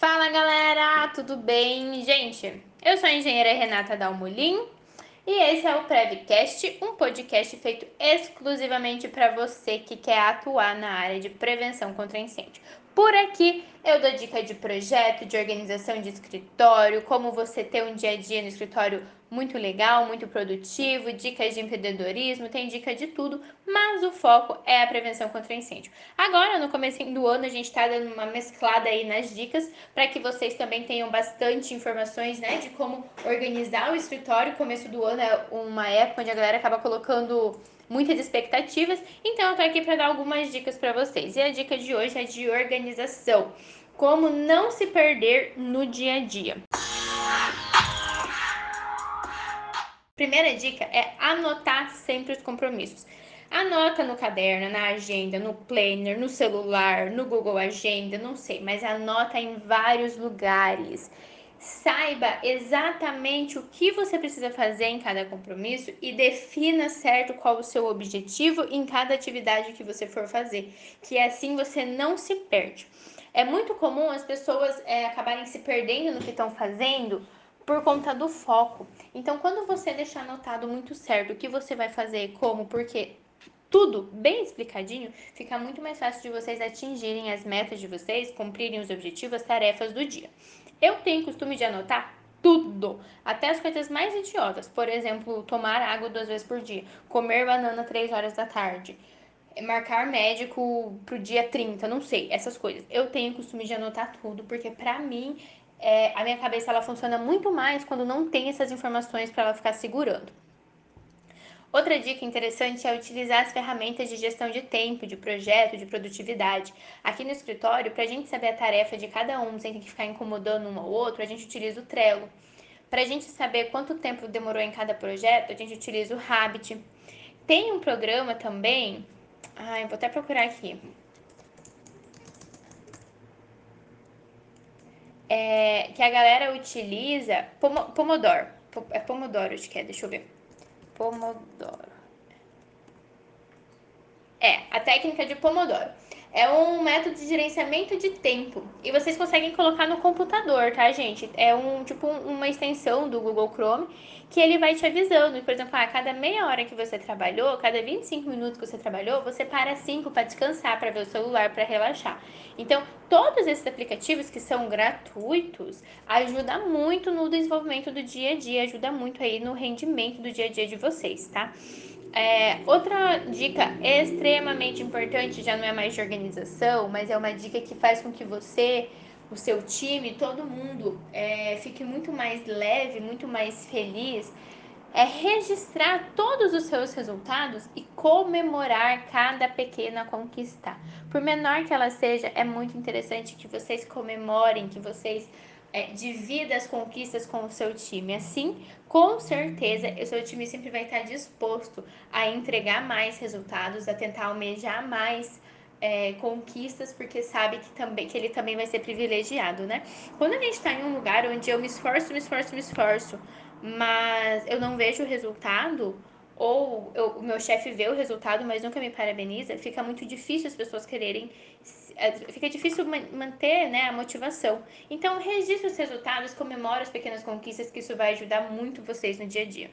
Fala galera, tudo bem? Gente, eu sou a engenheira Renata Dalmolin e esse é o Prevcast, um podcast feito exclusivamente para você que quer atuar na área de prevenção contra incêndio. Por aqui eu dou dica de projeto, de organização de escritório, como você ter um dia a dia no escritório muito legal, muito produtivo, dicas de empreendedorismo, tem dica de tudo, mas o foco é a prevenção contra incêndio. Agora, no começo do ano, a gente está dando uma mesclada aí nas dicas para que vocês também tenham bastante informações, né, de como organizar o escritório. Começo do ano é uma época onde a galera acaba colocando muitas expectativas, então eu tô aqui para dar algumas dicas para vocês. E a dica de hoje é de organização. Como não se perder no dia a dia. Primeira dica é anotar sempre os compromissos. Anota no caderno, na agenda, no planner, no celular, no Google Agenda, não sei, mas anota em vários lugares. Saiba exatamente o que você precisa fazer em cada compromisso e defina certo qual o seu objetivo em cada atividade que você for fazer, que assim você não se perde. É muito comum as pessoas é, acabarem se perdendo no que estão fazendo por conta do foco. Então, quando você deixar anotado muito certo o que você vai fazer, como, porque tudo bem explicadinho, fica muito mais fácil de vocês atingirem as metas de vocês, cumprirem os objetivos, as tarefas do dia. Eu tenho costume de anotar tudo, até as coisas mais idiotas. Por exemplo, tomar água duas vezes por dia, comer banana três horas da tarde, marcar médico pro dia 30, não sei, essas coisas. Eu tenho costume de anotar tudo, porque pra mim é, a minha cabeça ela funciona muito mais quando não tem essas informações para ela ficar segurando. Outra dica interessante é utilizar as ferramentas de gestão de tempo, de projeto, de produtividade. Aqui no escritório, para a gente saber a tarefa de cada um, sem ter que ficar incomodando um ao outro, a gente utiliza o Trello. Para a gente saber quanto tempo demorou em cada projeto, a gente utiliza o Habit. Tem um programa também, ai, vou até procurar aqui, é, que a galera utiliza Pomodoro. É Pomodoro, acho que é, deixa eu ver. Pomodoro. É, a técnica de Pomodoro. É um método de gerenciamento de tempo. E vocês conseguem colocar no computador, tá, gente? É um tipo uma extensão do Google Chrome que ele vai te avisando. Por exemplo, a cada meia hora que você trabalhou, cada 25 minutos que você trabalhou, você para 5 para descansar, para ver o celular, para relaxar. Então, todos esses aplicativos que são gratuitos ajudam muito no desenvolvimento do dia a dia, ajuda muito aí no rendimento do dia a dia de vocês, tá? É, outra dica extremamente importante, já não é mais de organização, mas é uma dica que faz com que você, o seu time, todo mundo é, fique muito mais leve, muito mais feliz, é registrar todos os seus resultados e comemorar cada pequena conquista. Por menor que ela seja, é muito interessante que vocês comemorem, que vocês é, divida as conquistas com o seu time. Assim, com certeza, o seu time sempre vai estar disposto a entregar mais resultados, a tentar almejar mais é, conquistas, porque sabe que, também, que ele também vai ser privilegiado, né? Quando a gente está em um lugar onde eu me esforço, me esforço, me esforço, mas eu não vejo resultado, ou o meu chefe vê o resultado, mas nunca me parabeniza, fica muito difícil as pessoas quererem é, fica difícil manter né, a motivação. Então, registre os resultados, comemore as pequenas conquistas, que isso vai ajudar muito vocês no dia a dia.